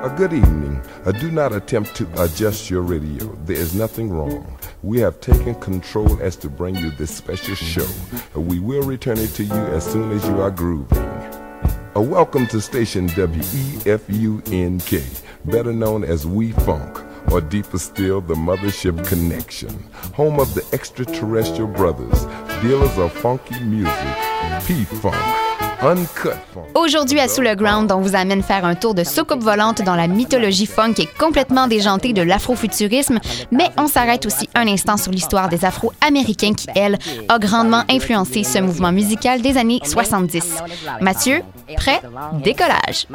A good evening. Uh, do not attempt to adjust your radio. There is nothing wrong. We have taken control as to bring you this special show. Uh, we will return it to you as soon as you are grooving. Uh, welcome to station WEFUNK, better known as We Funk, or deeper still, the Mothership Connection, home of the extraterrestrial brothers, dealers of funky music, P-Funk. Aujourd'hui à Sous le Ground, on vous amène faire un tour de soucoupe volante dans la mythologie funk et complètement déjantée de l'afrofuturisme, mais on s'arrête aussi un instant sur l'histoire des Afro-Américains qui, elle, a grandement influencé ce mouvement musical des années 70. Mathieu, prêt? Décollage!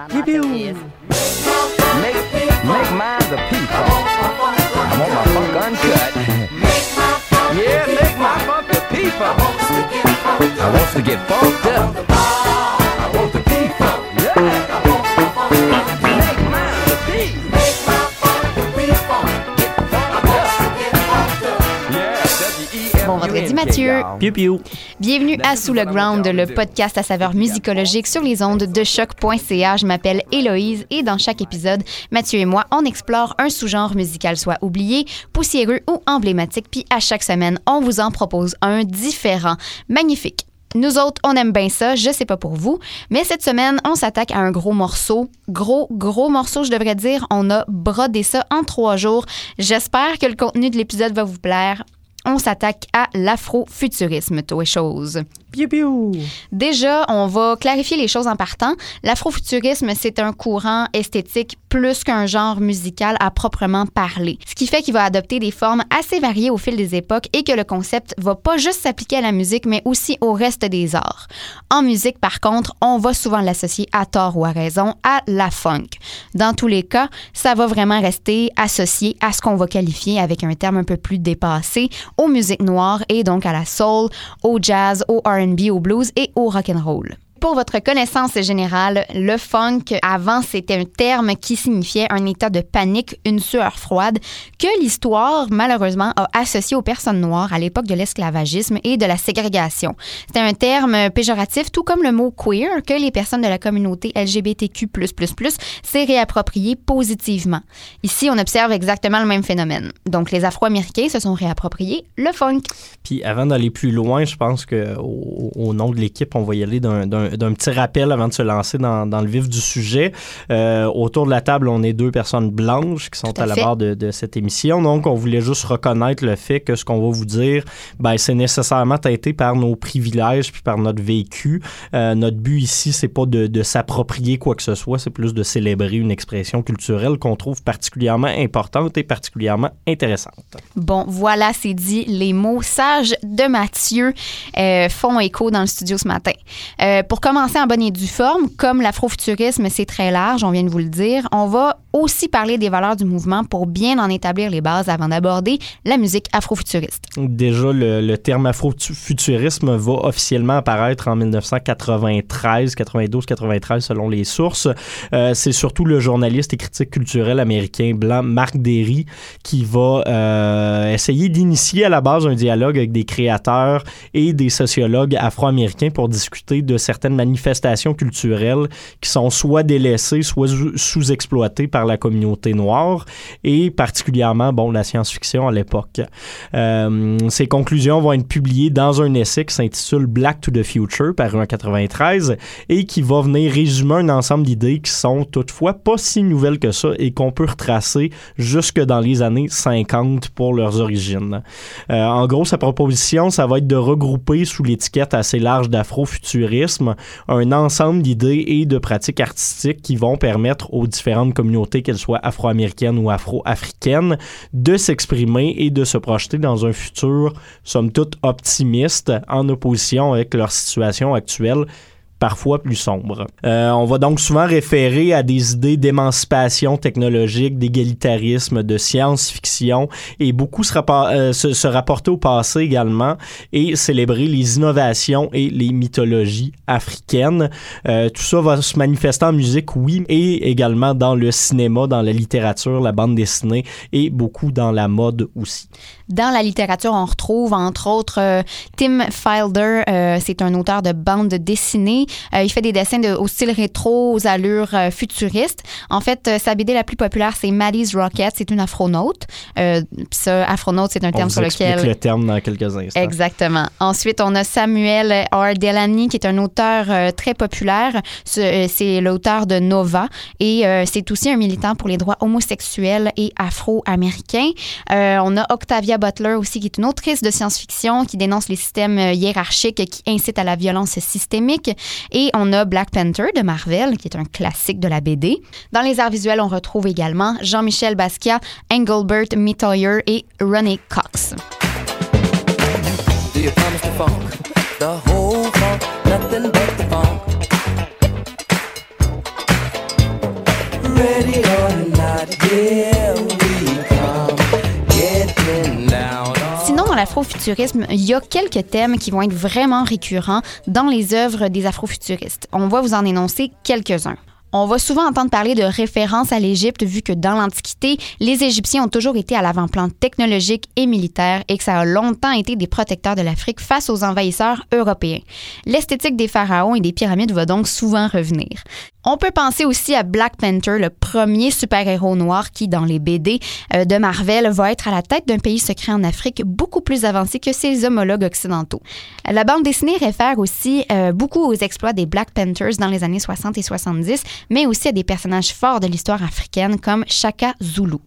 Mathieu. Bienvenue à Sous le Ground, le podcast à saveur musicologique sur les ondes de choc.ca. Je m'appelle Héloïse et dans chaque épisode, Mathieu et moi, on explore un sous-genre musical soit oublié, poussiéreux ou emblématique, puis à chaque semaine, on vous en propose un différent. Magnifique. Nous autres, on aime bien ça, je sais pas pour vous, mais cette semaine, on s'attaque à un gros morceau. Gros, gros morceau, je devrais dire. On a brodé ça en trois jours. J'espère que le contenu de l'épisode va vous plaire. On s'attaque à l'afrofuturisme, tout Déjà, on va clarifier les choses en partant. L'afrofuturisme, c'est un courant esthétique plus qu'un genre musical à proprement parler. Ce qui fait qu'il va adopter des formes assez variées au fil des époques et que le concept va pas juste s'appliquer à la musique, mais aussi au reste des arts. En musique, par contre, on va souvent l'associer à tort ou à raison à la funk. Dans tous les cas, ça va vraiment rester associé à ce qu'on va qualifier avec un terme un peu plus dépassé aux musiques noires et donc à la soul, au jazz, au R&B au blues et au rock and roll pour votre connaissance générale, le funk, avant, c'était un terme qui signifiait un état de panique, une sueur froide, que l'histoire, malheureusement, a associé aux personnes noires à l'époque de l'esclavagisme et de la ségrégation. C'était un terme péjoratif, tout comme le mot queer, que les personnes de la communauté LGBTQ s'est réapproprié positivement. Ici, on observe exactement le même phénomène. Donc, les Afro-Américains se sont réappropriés le funk. Puis, avant d'aller plus loin, je pense qu'au au nom de l'équipe, on va y aller d'un d'un petit rappel avant de se lancer dans, dans le vif du sujet. Euh, autour de la table, on est deux personnes blanches qui sont à, la barre de, de, cette émission. Donc, on voulait juste reconnaître le fait que ce qu'on va vous dire, ben, c'est nécessairement teinté par nos privilèges puis par notre vécu. Euh, notre but ici, c'est pas de, de s'approprier quoi que ce soit, c'est plus de célébrer une expression culturelle qu'on trouve particulièrement importante et particulièrement intéressante. Bon, voilà, c'est dit. Les mots sages de Mathieu euh, font écho dans le studio ce matin. Euh, pour commencer en bonne et due forme, comme l'afrofuturisme, c'est très large, on vient de vous le dire, on va aussi parler des valeurs du mouvement pour bien en établir les bases avant d'aborder la musique afrofuturiste. Déjà, le, le terme afrofuturisme va officiellement apparaître en 1993, 92, 93 selon les sources. Euh, c'est surtout le journaliste et critique culturel américain blanc Marc Derry qui va euh, essayer d'initier à la base un dialogue avec des créateurs et des sociologues afro-américains pour discuter de certaines manifestations culturelles qui sont soit délaissées, soit sous-exploitées par la communauté noire et particulièrement bon la science-fiction à l'époque. Euh, ces conclusions vont être publiées dans un essai qui s'intitule Black to the Future paru en 93 et qui va venir résumer un ensemble d'idées qui sont toutefois pas si nouvelles que ça et qu'on peut retracer jusque dans les années 50 pour leurs origines. Euh, en gros, sa proposition, ça va être de regrouper sous l'étiquette assez large d'afrofuturisme un ensemble d'idées et de pratiques artistiques qui vont permettre aux différentes communautés qu'elles soient afro-américaines ou afro-africaines, de s'exprimer et de se projeter dans un futur, somme toute, optimiste, en opposition avec leur situation actuelle parfois plus sombre. Euh, on va donc souvent référer à des idées d'émancipation technologique, d'égalitarisme, de science-fiction et beaucoup se, euh, se, rapporter au passé également et célébrer les innovations et les mythologies africaines. Euh, tout ça va se manifester en musique, oui, et également dans le cinéma, dans la littérature, la bande dessinée et beaucoup dans la mode aussi. Dans la littérature, on retrouve entre autres euh, Tim Filder, euh, c'est un auteur de bande dessinée il fait des dessins de, au style rétro, aux allures futuristes. En fait, sa BD la plus populaire, c'est Maddie's Rocket. C'est une afronaute. ça, afronaute, c'est un terme sur lequel... le terme dans quelques instants. Exactement. Ensuite, on a Samuel R. Delany, qui est un auteur très populaire. C'est l'auteur de Nova et c'est aussi un militant pour les droits homosexuels et afro-américains. on a Octavia Butler aussi, qui est une autrice de science-fiction qui dénonce les systèmes euh, hiérarchiques qui incitent à la violence systémique. Et on a Black Panther de Marvel, qui est un classique de la BD. Dans les arts visuels, on retrouve également Jean-Michel Basquiat, Engelbert Metallier et Ronnie Cox. L'afrofuturisme, il y a quelques thèmes qui vont être vraiment récurrents dans les œuvres des afrofuturistes. On va vous en énoncer quelques-uns. On va souvent entendre parler de référence à l'Égypte vu que dans l'Antiquité, les Égyptiens ont toujours été à l'avant-plan technologique et militaire et que ça a longtemps été des protecteurs de l'Afrique face aux envahisseurs européens. L'esthétique des pharaons et des pyramides va donc souvent revenir. On peut penser aussi à Black Panther, le premier super-héros noir qui, dans les BD euh, de Marvel, va être à la tête d'un pays secret en Afrique beaucoup plus avancé que ses homologues occidentaux. La bande dessinée réfère aussi euh, beaucoup aux exploits des Black Panthers dans les années 60 et 70, mais aussi à des personnages forts de l'histoire africaine comme Shaka Zulu.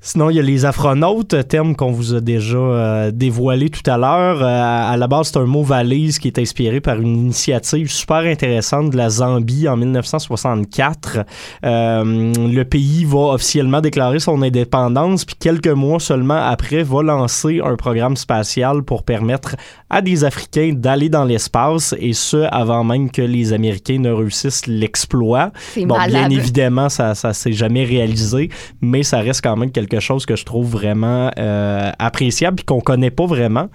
Sinon, il y a les afronautes, terme qu'on vous a déjà euh, dévoilé tout à l'heure. Euh, à la base, c'est un mot valise qui est inspiré par une initiative super intéressante de la Zambie en 1964. Euh, le pays va officiellement déclarer son indépendance, puis quelques mois seulement après, va lancer un programme spatial pour permettre à des Africains d'aller dans l'espace, et ce, avant même que les Américains ne réussissent l'exploit. Bon, bien évidemment, ça ne s'est jamais réalisé, mais ça reste quand même quelque chose que je trouve vraiment euh, appréciable et qu'on connaît pas vraiment.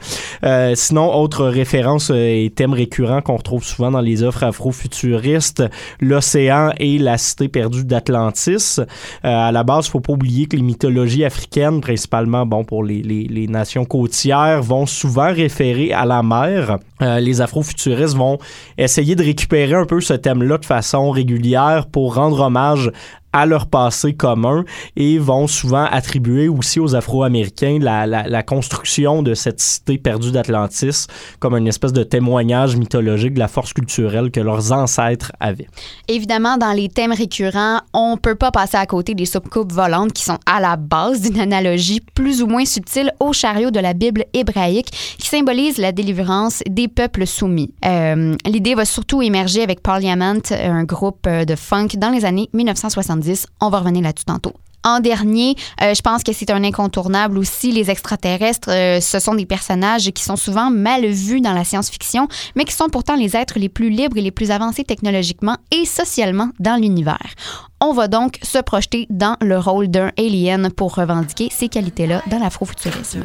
Euh, sinon, autre référence euh, et thème récurrent qu'on retrouve souvent dans les œuvres afro-futuristes, l'océan et la cité perdue d'Atlantis. à la base, faut pas oublier que les mythologies africaines, principalement bon pour les, les, les nations côtières, vont souvent référer à la mer. les afro-futuristes vont essayer de récupérer un peu ce thème-là de façon régulière pour rendre hommage à leur passé commun et vont souvent attribuer aussi aux Afro-Américains la, construction de cette cité perdue d'Atlantis comme une espèce de témoignage mythologique de la force culturelle que leurs ancêtres avaient. Évidemment, dans les thèmes récurrents, on peut pas passer à côté des soucoupes volantes qui sont à la base d'une analogie plus ou moins subtile au chariot de la Bible hébraïque qui symbolise la délivrance des peuples soumis. Euh, l'idée va surtout émerger avec Parliament, un groupe de funk dans les années 1970 on va revenir là-dessus tantôt. En dernier, euh, je pense que c'est un incontournable aussi. Les extraterrestres, euh, ce sont des personnages qui sont souvent mal vus dans la science-fiction, mais qui sont pourtant les êtres les plus libres et les plus avancés technologiquement et socialement dans l'univers. On va donc se projeter dans le rôle d'un alien pour revendiquer ces qualités-là dans l'afrofuturisme.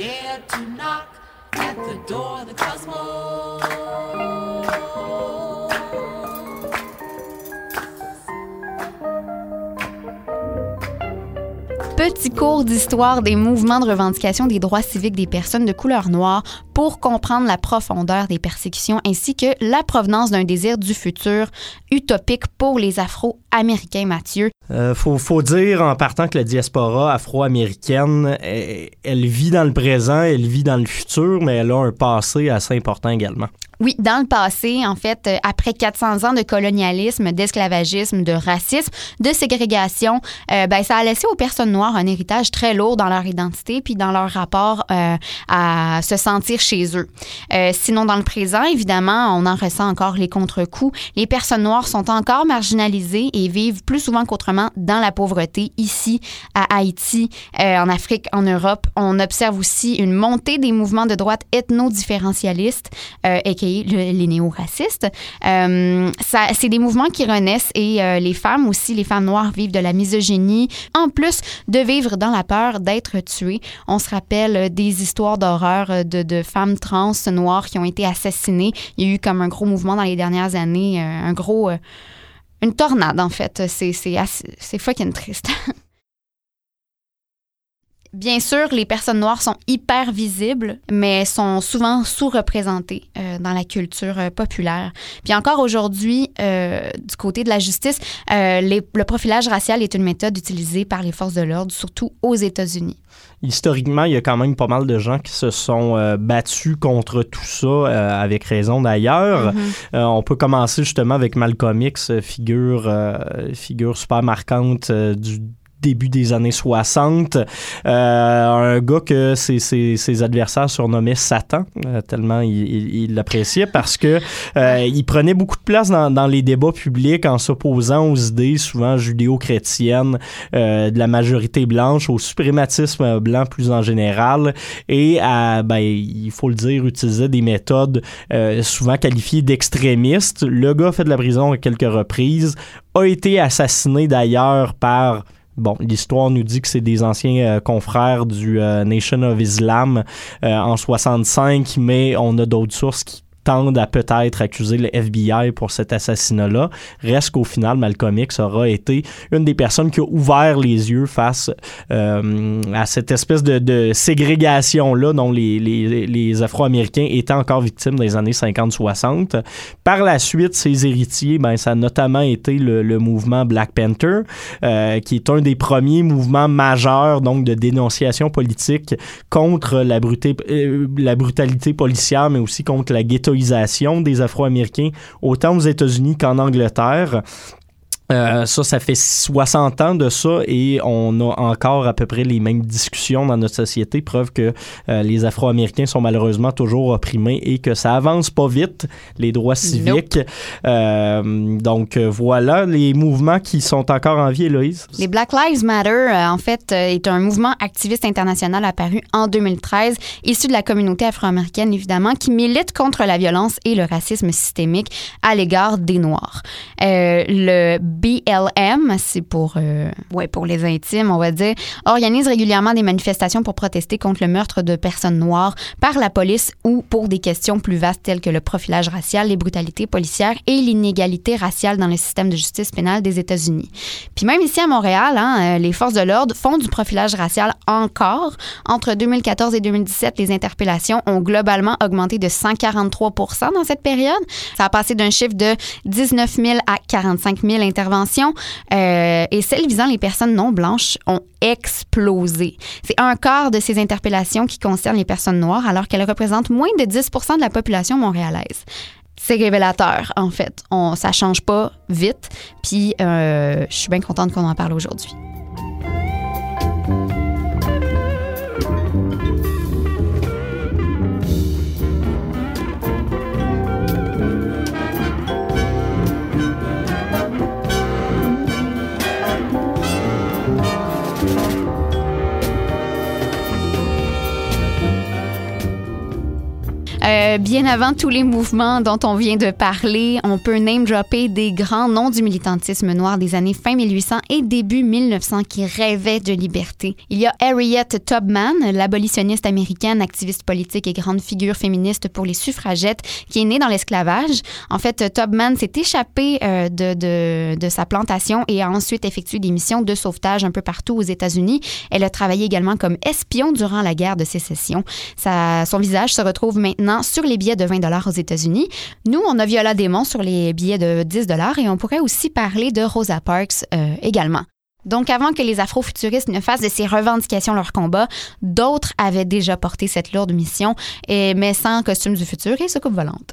Dared to knock at the door of the cosmos. Petit cours d'histoire des mouvements de revendication des droits civiques des personnes de couleur noire pour comprendre la profondeur des persécutions ainsi que la provenance d'un désir du futur utopique pour les Afro-Américains, Mathieu. Euh, faut, faut, dire en partant que la diaspora afro-américaine, elle, vit dans le présent, elle vit dans le futur, mais elle a un passé assez important également. Oui, dans le passé, en fait, euh, après 400 ans de colonialisme, d'esclavagisme, de racisme, de ségrégation, euh, ben, ça a laissé aux personnes noires un héritage très lourd dans leur identité puis dans leur rapport euh, à se sentir chez eux. sinon, dans le présent, évidemment, on en ressent encore les contre-coups. Les personnes noires sont encore marginalisées et vivent plus souvent qu'autrement dans la pauvreté ici, à Haïti, en Afrique, en Europe. On observe aussi une montée des mouvements de droite ethno-différentialistes et qui les néo-racistes. Euh, c'est des mouvements qui renaissent et euh, les femmes aussi, les femmes noires vivent de la misogynie, en plus de vivre dans la peur d'être tuées. On se rappelle des histoires d'horreur de, de, femmes trans noires qui ont été assassinées. Il y a eu comme un gros mouvement dans les dernières années, un gros une tornade, en fait. C'est fucking triste. Bien sûr, les personnes noires sont hyper visibles, mais sont souvent sous-représentées euh, dans la culture euh, populaire. Puis encore aujourd'hui, euh, du côté de la justice, le profilage racial est une méthode utilisée par les forces de l'ordre, surtout aux États-Unis. Historiquement, il y a quand même pas mal de gens qui se sont battus contre tout ça, avec raison d'ailleurs. Mm-hmm. on peut commencer justement avec Malcolm X, figure, figure super marquante du début des années 60. Euh, un gars que ses, adversaires surnommaient Satan, euh, tellement il l'appréciait parce que euh, il prenait beaucoup de place dans, dans les débats publics en s'opposant aux idées souvent judéo-chrétiennes de la majorité blanche, au suprématisme blanc plus en général et à, ben, il faut le dire, utilisait des méthodes souvent qualifiées d'extrémistes. Le gars a fait de la prison à quelques reprises, a été assassiné d'ailleurs par Bon, l'histoire nous dit que c'est des anciens euh, confrères du euh, Nation of Islam. Euh, en 65, mais on a d'autres sources qui tendent à peut-être accuser le FBI pour cet assassinat-là. Reste qu'au final, Malcolm X aura été une des personnes qui a ouvert les yeux face euh, à cette espèce de, ségrégation-là dont les, Afro-Américains étaient encore victimes dans les années 50-60. Par la suite, ses héritiers, ben, ça a notamment été le, mouvement Black Panther, euh, qui est un des premiers mouvements majeurs donc de dénonciation politique contre la, euh, brutalité policière, mais aussi contre la ghetto des Afro-Américains, autant aux États-Unis qu'en Angleterre. Euh, ça, ça fait 60 ans de ça et on a encore à peu près les mêmes discussions dans notre société, preuve que euh, les Afro-Américains sont malheureusement toujours opprimés et que ça avance pas vite, les droits civiques. Euh, donc voilà les mouvements qui sont encore en vie, Héloïse. Les Black Lives Matter, en fait, est un mouvement activiste international apparu en 2013, issu de la communauté afro-américaine, évidemment, qui milite contre la violence et le racisme systémique à l'égard des Noirs. le BLM, c'est pour, euh, ouais, pour les intimes, on va dire, organise régulièrement des manifestations pour protester contre le meurtre de personnes noires par la police ou pour des questions plus vastes telles que le profilage racial, les brutalités policières et l'inégalité raciale dans le système de justice pénale des États-Unis. Puis même ici à Montréal, hein, euh, les forces de l'ordre font du profilage racial encore. Entre 2014 et 2017, les interpellations ont globalement augmenté de 143 dans cette période. Ça a passé d'un chiffre de 19 000 à 45 000 euh, et celles visant les personnes non blanches ont explosé. C'est un quart de ces interpellations qui concernent les personnes noires alors qu'elles représentent moins de 10% de la population montréalaise c'est révélateur, en fait. On, ça change pas vite. Puis, euh, je suis bien contente qu'on en parle aujourd'hui. Euh, bien avant tous les mouvements dont on vient de parler, on peut name-dropper des grands noms du militantisme noir des années fin 1800 et début 1900 qui rêvaient de liberté. Il y a Harriet Tubman, l'abolitionniste américaine, activiste politique et grande figure féministe pour les suffragettes, qui est née dans l'esclavage. En fait, Tubman s'est échappée euh, de, de, de, sa plantation et a ensuite effectué des missions de sauvetage un peu partout aux États-Unis. Elle a travaillé également comme espion durant la guerre de sécession. Sa, son visage se retrouve maintenant sur les billets de 20 dollars aux États-Unis. Nous, on a Viola Démon sur les billets de 10 dollars et on pourrait aussi parler de Rosa Parks euh, également. Donc, avant que les afrofuturistes ne fassent de ces revendications leur combat, d'autres avaient déjà porté cette lourde mission, et, mais sans costume du futur et coupe volante.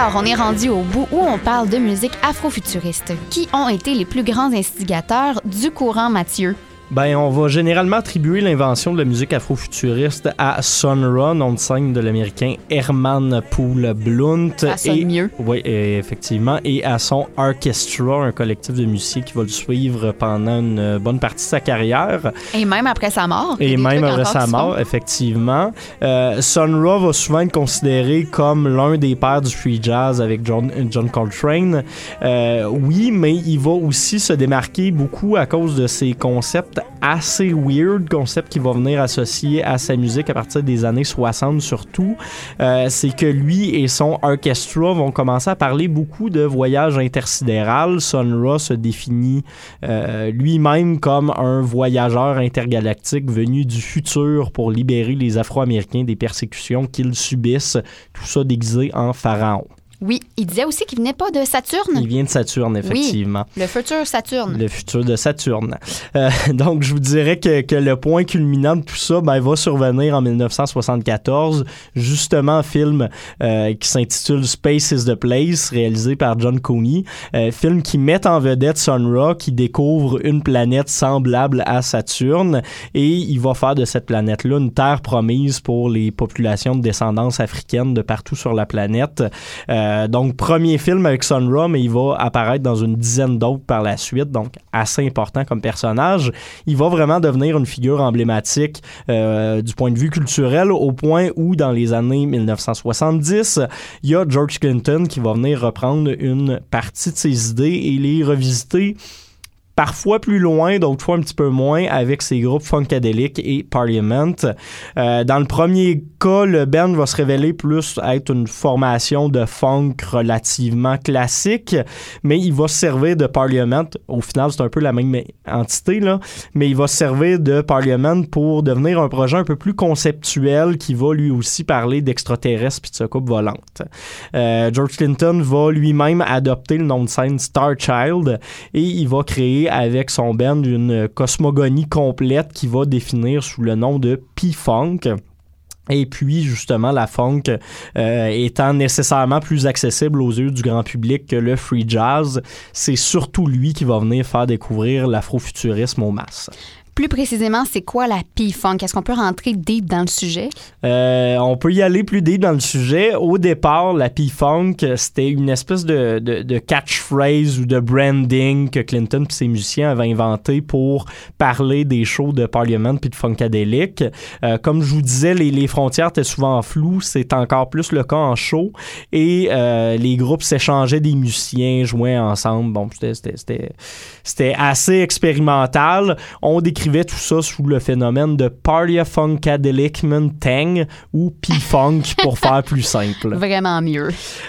Alors, on est rendu au bout où on parle de musique afrofuturiste. Qui ont été les plus grands instigateurs du courant, Mathieu? Ben, on va généralement attribuer l'invention de la musique afrofuturiste à Sun nom de scène de l'américain Herman Poole Blunt. Ça sonne et, mieux. Oui, effectivement. Et à son Orchestra, un collectif de musiciens qui va le suivre pendant une bonne partie de sa carrière. Et même après sa mort. Et même après sa mort, effectivement. Euh, Sun Ra va souvent être considéré comme l'un des pères du free jazz avec John, John Coltrane. Euh, oui, mais il va aussi se démarquer beaucoup à cause de ses concepts assez weird, concept qui va venir associer à sa musique à partir des années 60 surtout, euh, c'est que lui et son orchestra vont commencer à parler beaucoup de voyage intersidéral. Sun Ra se définit euh, lui-même comme un voyageur intergalactique venu du futur pour libérer les Afro-Américains des persécutions qu'ils subissent, tout ça déguisé en pharaon. Oui, il disait aussi qu'il venait pas de Saturne. Il vient de Saturne, effectivement. Oui, le futur Saturne. Le futur de Saturne. Euh, donc, je vous dirais que, que, le point culminant de tout ça ben, va survenir en 1974, justement, film euh, qui s'intitule Space is the Place, réalisé par John Coney. Euh, film qui met en vedette Sun Ra, qui découvre une planète semblable à Saturne, et il va faire de cette planète-là une terre promise pour les populations de descendance africaine de partout sur la planète. Euh, euh, donc, premier film avec Sun Ra, mais il va apparaître dans une dizaine d'autres par la suite, donc assez important comme personnage. Il va vraiment devenir une figure emblématique euh, du point de vue culturel, au point où, dans les années 1970, il y a George Clinton qui va venir reprendre une partie de ses idées et les revisiter parfois plus loin, d'autres fois un petit peu moins, avec ses groupes Funkadelic et Parliament. Euh, dans le premier cas, le band va se révéler plus être une formation de funk relativement classique, mais il va se servir de Parliament. Au final, c'est un peu la même entité, là, mais il va se servir de Parliament pour devenir un projet un peu plus conceptuel qui va lui aussi parler d'extraterrestres puis de coupe volante. Euh, George Clinton va lui-même adopter le nom de scène Star Child et il va créer avec son band une cosmogonie complète qui va définir sous le nom de P-Funk. Et puis, justement, la funk euh, étant nécessairement plus accessible aux yeux du grand public que le free jazz, c'est surtout lui qui va venir faire découvrir l'afrofuturisme aux masses. Plus précisément, c'est quoi la P-Funk? Est-ce qu'on peut rentrer deep dans le sujet? Euh, on peut y aller plus deep dans le sujet. Au départ, la P-Funk, c'était une espèce de, catchphrase ou de branding que Clinton et ses musiciens avaient inventé pour parler des shows de Parliament puis de Funkadelic. Euh, comme je vous disais, les, les, frontières étaient souvent floues. C'est encore plus le cas en show. Et euh, les groupes s'échangeaient des musiciens, jouaient ensemble. Bon, c'était assez expérimental. On décrivait tout ça sous le phénomène de Party Funkadelic Tang ou P-Funk pour faire plus simple. Vraiment mieux.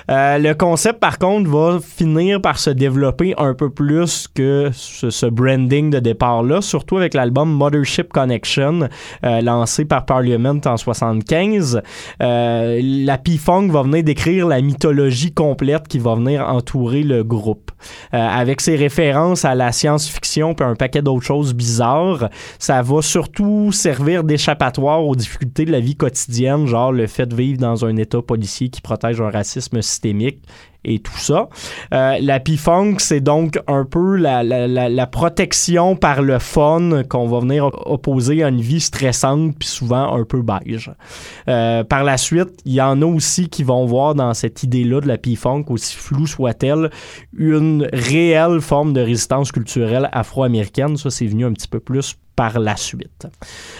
Euh, le concept, par contre, va finir par se développer un peu plus que ce, branding de départ-là, surtout avec l'album Mothership Connection, euh, lancé par Parliament en 75. Euh, la P-Funk va venir décrire la mythologie complète qui va venir entourer le groupe. avec ses références à la science-fiction puis un paquet d'autres choses bizarres, ça va surtout servir d'échappatoire aux difficultés de la vie quotidienne, genre le fait de vivre dans un État policier qui protège un racisme systémique et tout ça. Euh, la P-Funk, c'est donc un peu la, protection par le fun qu'on va venir opposer à une vie stressante puis souvent un peu beige. Euh, par la suite, il y en a aussi qui vont voir dans cette idée-là de la P-Funk, aussi floue soit-elle, une réelle forme de résistance culturelle afro-américaine. Ça, c'est venu un petit peu plus par la suite.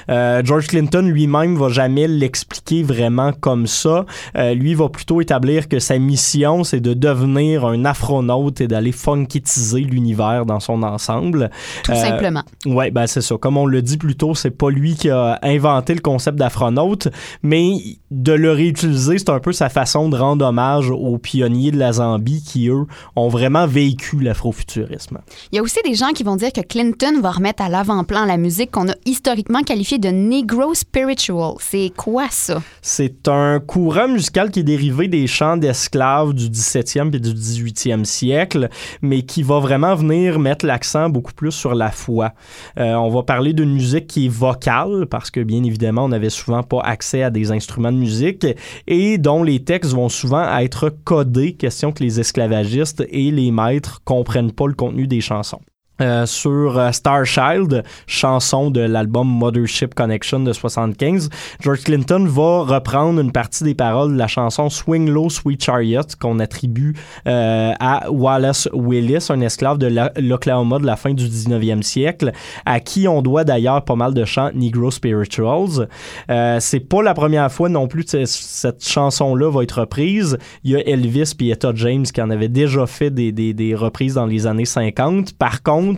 Euh, George Clinton lui-même va jamais l'expliquer vraiment comme ça. Euh, lui va plutôt établir que sa mission c'est de devenir un afronaute et d'aller funkitiser l'univers dans son ensemble. Tout euh, simplement. Ouais, ben c'est ça. Comme on le dit plus tôt, c'est pas lui qui a inventé le concept d'afronaute, mais de le réutiliser, c'est un peu sa façon de rendre hommage aux pionniers de la Zambie qui eux ont vraiment vécu l'afrofuturisme. Il y a aussi des gens qui vont dire que Clinton va remettre à l'avant-plan la musique qu'on a historiquement qualifiée de Negro Spiritual. C'est quoi ça? C'est un courant musical qui est dérivé des chants d'esclaves du 17e et du 18e siècle, mais qui va vraiment venir mettre l'accent beaucoup plus sur la foi. Euh, on va parler d'une musique qui est vocale, parce que bien évidemment, on n'avait souvent pas accès à des instruments de musique, et dont les textes vont souvent être codés, question que les esclavagistes et les maîtres comprennent pas le contenu des chansons. Euh, sur euh, Starchild, chanson de l'album Mothership Connection de 75. George Clinton va reprendre une partie des paroles de la chanson Swing Low Sweet Chariot qu'on attribue euh, à Wallace Willis, un esclave de l'Oklahoma de la fin du 19e siècle, à qui on doit d'ailleurs pas mal de chants Negro Spirituals. C'est pas la première fois non plus que cette chanson-là va être reprise. Il y a Elvis et Etta James qui en avaient déjà fait des, des reprises dans les années 50. Par contre,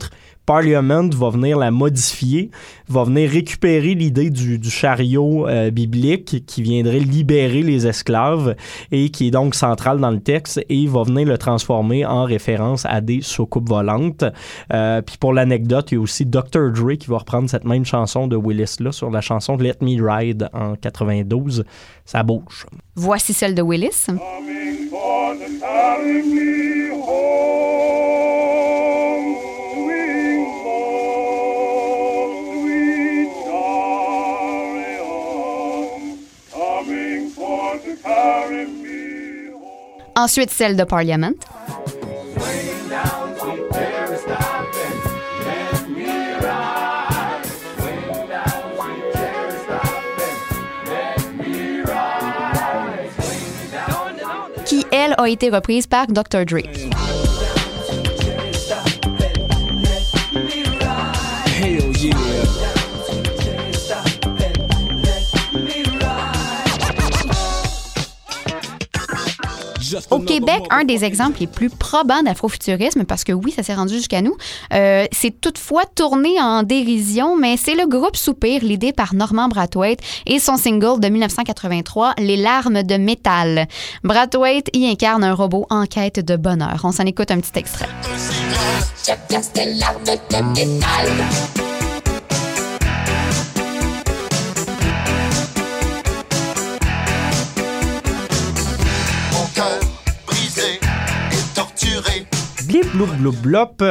Parliament va venir la modifier, va venir récupérer l'idée du, chariot euh, biblique qui viendrait libérer les esclaves et qui est donc central dans le texte et va venir le transformer en référence à des soucoupes volantes. Euh, puis pour l'anecdote, il y a aussi Dr. Dre qui va reprendre cette même chanson de Willis là sur la chanson Let Me Ride en 92. Ça bouge. Voici celle de Willis. Ensuite, celle de Parliament. qui, elle, a été reprise par Dr. Dre. Au Québec, un des exemples les plus probants d'afrofuturisme, parce que oui, ça s'est rendu jusqu'à nous, euh, c'est toutefois tourné en dérision, mais c'est le groupe Soupir, l'idée par Norman Brathwaite et son single de 1983, Les larmes de métal. Brathwaite y incarne un robot en quête de bonheur. On s'en écoute un petit extrait.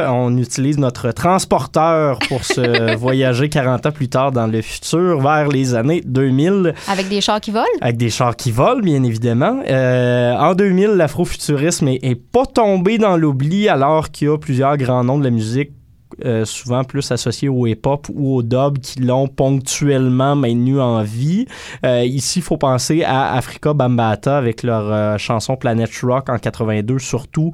On utilise notre transporteur pour se voyager 40 ans plus tard dans le futur, vers les années 2000. Avec des chars qui volent? Avec des chars qui volent, bien évidemment. Euh, en 2000, l'afrofuturisme est, est pas tombé dans l'oubli alors qu'il y a plusieurs grands noms de la musique euh, souvent plus associés au hip-hop ou au dub qui l'ont ponctuellement maintenu en vie. Euh, ici, il faut penser à Africa Bambata avec leur euh, chanson Planet Rock en 82 surtout.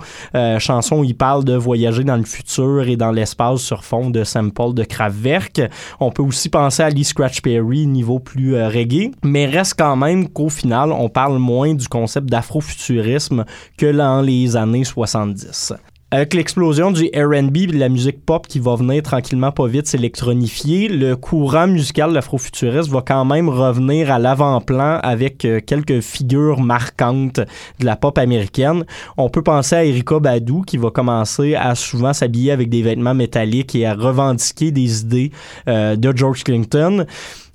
chanson où ils parlent de voyager dans le futur et dans l'espace sur fond de samples de Kraftwerk. On peut aussi penser à Lee Scratch Perry, niveau plus reggae, mais reste quand même qu'au final, on parle moins du concept d'afrofuturisme que dans les années 70. Avec l'explosion du R&B et de la musique pop qui va venir tranquillement pas vite s'électronifier, le courant musical de l'afrofuturiste va quand même revenir à l'avant-plan avec euh, quelques figures marquantes de la pop américaine. On peut penser à Erika Badu qui va commencer à souvent s'habiller avec des vêtements métalliques et à revendiquer des idées euh, de George Clinton.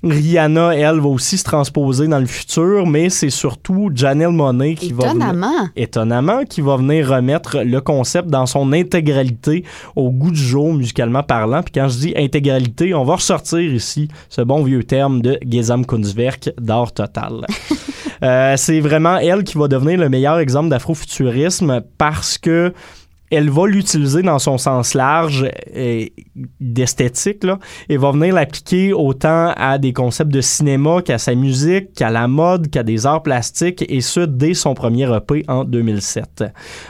Rihanna, elle, va aussi se transposer dans le futur, mais c'est surtout Janelle Monet qui va venir, étonnamment, qui va venir remettre le concept dans son intégralité au goût du jour, musicalement parlant. Puis quand je dis intégralité, on va ressortir ici ce bon vieux terme de Gesamtkunstwerk d'art total. Euh, c'est vraiment elle qui va devenir le meilleur exemple d'afrofuturisme parce que elle va l'utiliser dans son sens large d'esthétique et va venir l'appliquer autant à des concepts de cinéma qu'à sa musique, qu'à la mode, qu'à des arts plastiques et ce dès son premier EP en 2007.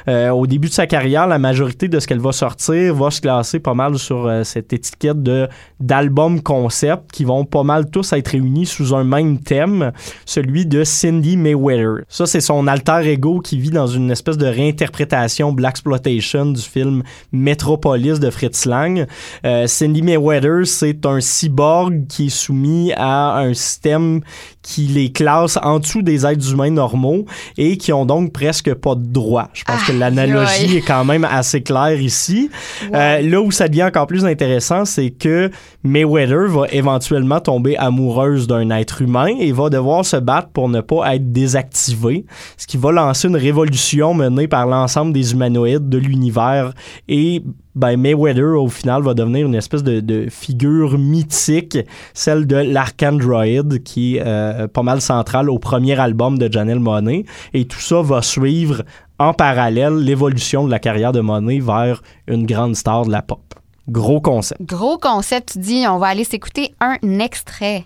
Euh, au début de sa carrière, la majorité de ce qu'elle va sortir va se classer pas mal sur euh, cette étiquette de d'albums concept qui vont pas mal tous être réunis sous un même thème, celui de Cindy Mayweather. Ça c'est son alter ego qui vit dans une espèce de réinterprétation black exploitation du film Metropolis de Fritz Lang. Euh, Cindy Mayweather, c'est un cyborg qui est soumis à un système qui les classe en dessous des êtres humains normaux et qui ont donc presque pas de droit. Je pense que l'analogie est quand même assez claire ici. Euh, là où ça devient encore plus intéressant, c'est que Mayweather va éventuellement tomber amoureuse d'un être humain et va devoir se battre pour ne pas être désactivé, ce qui va lancer une révolution menée par l'ensemble des humanoïdes de l'univers et ben Mayweather au final va devenir une espèce de, figure mythique, celle de l'Arcandroid qui est euh, pas mal centrale au premier album de Janelle Monet et tout ça va suivre en parallèle l'évolution de la carrière de Monet vers une grande star de la pop. Gros concept. Gros concept, tu dis, on va aller s'écouter un extrait.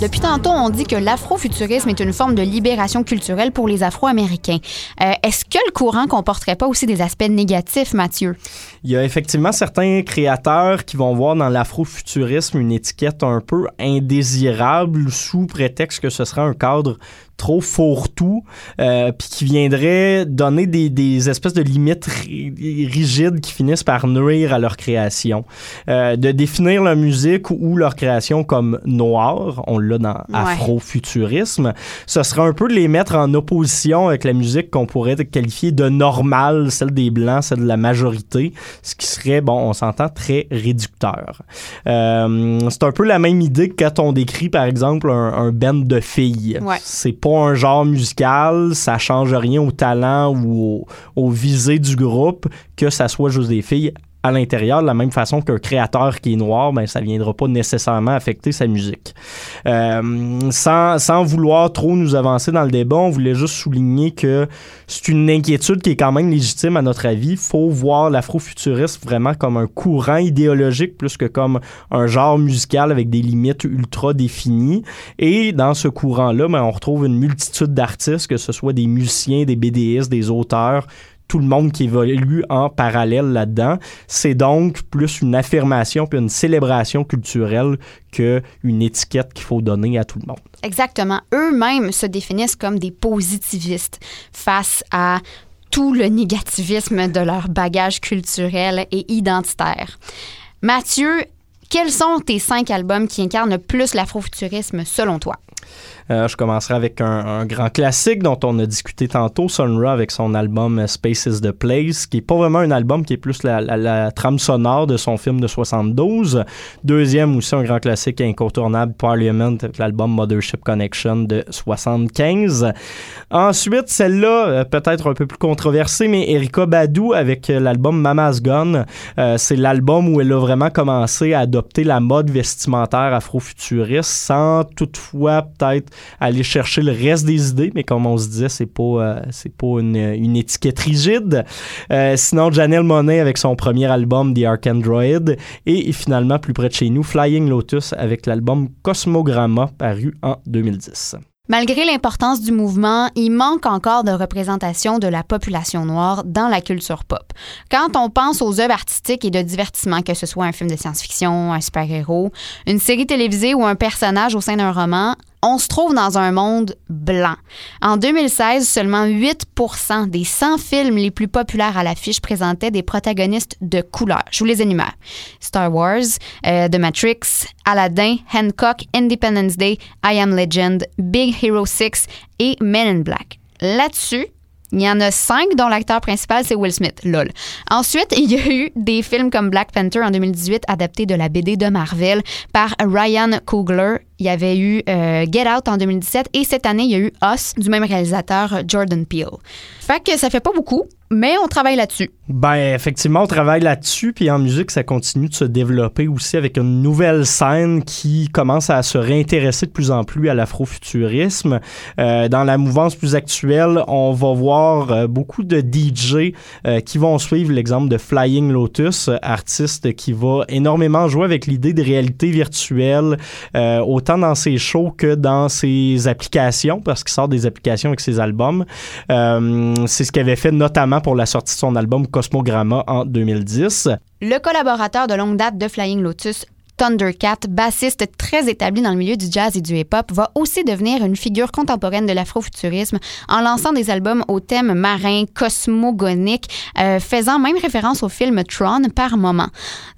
Depuis tantôt, on dit que l'afrofuturisme est une forme de libération culturelle pour les Afro-Américains. Euh, Est-ce que le courant comporterait pas aussi des aspects négatifs, Mathieu? Il y a effectivement certains créateurs qui vont voir dans l'afrofuturisme une étiquette un peu indésirable sous prétexte que ce serait un cadre trop fourre-tout, euh, puis qui viendrait donner des, espèces de limites rigides qui finissent par nuire à leur création. Euh, de définir la musique ou leur création comme noire, on l'a dans Afrofuturisme, ce serait un peu de les mettre en opposition avec la musique qu'on pourrait qualifier de normale, celle des Blancs, celle de la majorité, ce qui serait, bon, on s'entend, très réducteur. Euh, c'est un peu la même idée que quand on décrit, par exemple, un, un band de filles. Ouais. C'est pas un genre musical, ça change rien au talent ou au, au visée du groupe que ça soit juste des filles à l'intérieur, de la même façon qu'un créateur qui est noir, ben, ça ne viendra pas nécessairement affecter sa musique. Euh, sans, vouloir trop nous avancer dans le débat, on voulait juste souligner que c'est une inquiétude qui est quand même légitime à notre avis. Il faut voir l'afrofuturisme vraiment comme un courant idéologique plus que comme un genre musical avec des limites ultra définies. Et dans ce courant-là, ben, on retrouve une multitude d'artistes, que ce soit des musiciens, des BDistes, des auteurs, tout le monde qui évolue en parallèle là-dedans. C'est donc plus une affirmation puis une célébration culturelle qu'une étiquette qu'il faut donner à tout le monde. Exactement. Eux-mêmes se définissent comme des positivistes face à tout le négativisme de leur bagage culturel et identitaire. Mathieu, quels sont tes cinq albums qui incarnent le plus l'afrofuturisme selon toi? Euh, je commencerai avec un, un, grand classique dont on a discuté tantôt, Sun Ra avec son album Space is the Place, qui est pas vraiment un album, qui est plus la, la, la trame sonore de son film de 72. Deuxième aussi un grand classique incontournable, Parliament avec l'album Mothership Connection de 75. Ensuite, celle-là, euh, peut-être un peu plus controversée, mais Erika Badu avec l'album Mama's Gone. Euh, c'est l'album où elle a vraiment commencé à adopter la mode vestimentaire afrofuturiste sans toutefois peut-être aller chercher le reste des idées, mais comme on se disait, c'est pas, euh, c'est pas une, une, étiquette rigide. Euh, sinon, Janelle Monet avec son premier album, The Ark Android, et finalement, plus près de chez nous, Flying Lotus avec l'album Cosmogramma, paru en 2010. Malgré l'importance du mouvement, il manque encore de représentation de la population noire dans la culture pop. Quand on pense aux œuvres artistiques et de divertissement, que ce soit un film de science-fiction, un super-héros, une série télévisée ou un personnage au sein d'un roman, on se trouve dans un monde blanc. En 2016, seulement 8% des 100 films les plus populaires à l'affiche présentaient des protagonistes de couleur. Je vous les énumère. Star Wars, euh, The Matrix, Aladdin, Hancock, Independence Day, I Am Legend, Big Hero 6 et Men in Black. Là-dessus, il y en a cinq dont l'acteur principal, c'est Will Smith. Lol. Ensuite, il y a eu des films comme Black Panther en 2018, adapté de la BD de Marvel par Ryan Coogler. Il y avait eu euh, Get Out en 2017 et cette année, il y a eu Us du même réalisateur Jordan Peele. Fait que ça fait pas beaucoup, mais on travaille là-dessus. Ben, effectivement, on travaille là-dessus. Puis en musique, ça continue de se développer aussi avec une nouvelle scène qui commence à se réintéresser de plus en plus à l'afrofuturisme. Euh, dans la mouvance plus actuelle, on va voir euh, beaucoup de DJ euh, qui vont suivre l'exemple de Flying Lotus, artiste qui va énormément jouer avec l'idée de réalité virtuelle, autant dans ses shows que dans ses applications, parce qu'il sort des applications avec ses albums. C'est ce qu'il avait fait notamment pour la sortie de son album Cosmogramma en 2010. Le collaborateur de longue date de Flying Lotus Thundercat, bassiste très établi dans le milieu du jazz et du hip-hop, va aussi devenir une figure contemporaine de l'afrofuturisme en lançant des albums au thème marin, cosmogonique, euh, faisant même référence au film Tron par moment.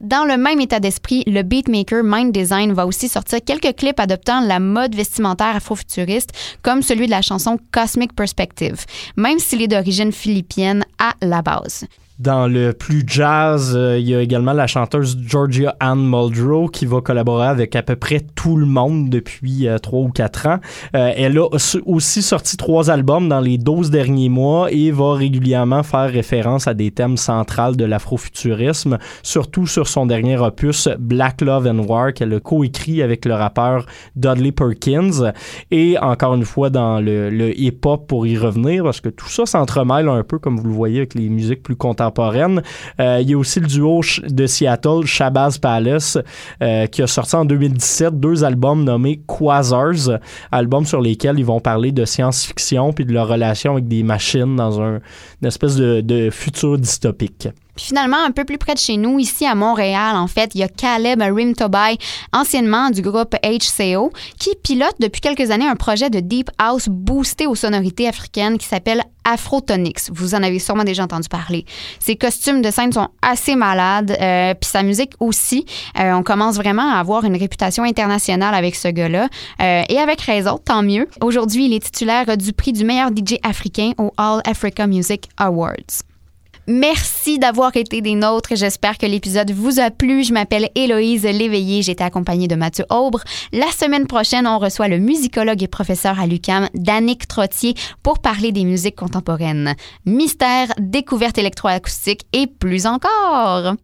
Dans le même état d'esprit, le beatmaker Mind Design va aussi sortir quelques clips adoptant la mode vestimentaire afrofuturiste, comme celui de la chanson Cosmic Perspective, même s'il est d'origine philippienne à la base. Dans le plus jazz, euh, il y a également la chanteuse Georgia Ann Muldrow qui va collaborer avec à peu près tout le monde depuis euh, trois ou quatre ans. Euh, elle a aussi sorti trois albums dans les 12 derniers mois et va régulièrement faire référence à des thèmes centrales de l'afrofuturisme, surtout sur son dernier opus Black Love and War qu'elle a coécrit avec le rappeur Dudley Perkins. Et encore une fois dans le, le hip-hop pour y revenir, parce que tout ça s'entremêle un peu, comme vous le voyez, avec les musiques plus contemporaines euh, il y a aussi le duo de Seattle, Shabazz Palace, euh, qui a sorti en 2017 deux albums nommés Quasars, albums sur lesquels ils vont parler de science-fiction puis de leur relation avec des machines dans un, une espèce de, de futur dystopique finalement, un peu plus près de chez nous, ici à Montréal, en fait, il y a Caleb Rimtobai, anciennement du groupe HCO, qui pilote depuis quelques années un projet de Deep House boosté aux sonorités africaines qui s'appelle Afrotonix. Vous en avez sûrement déjà entendu parler. Ses costumes de scène sont assez malades, euh, puis sa musique aussi. Euh, on commence vraiment à avoir une réputation internationale avec ce gars-là, euh, et avec raison, tant mieux. Aujourd'hui, il est titulaire du prix du meilleur DJ africain au All Africa Music Awards. Merci d'avoir été des nôtres. J'espère que l'épisode vous a plu. Je m'appelle Héloïse Léveillé. J'étais accompagnée de Mathieu Aubre. La semaine prochaine, on reçoit le musicologue et professeur à l'UCAM, Danick Trottier, pour parler des musiques contemporaines. Mystère, découverte électroacoustique et plus encore.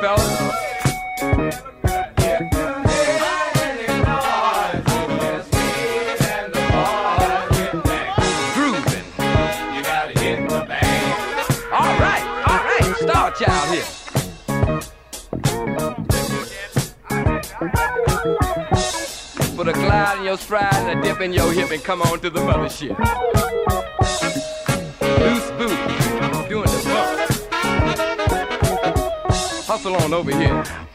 fellas. Star Child here. Put a glide in your stride and a dip in your hip and come on to the mothership. along over here.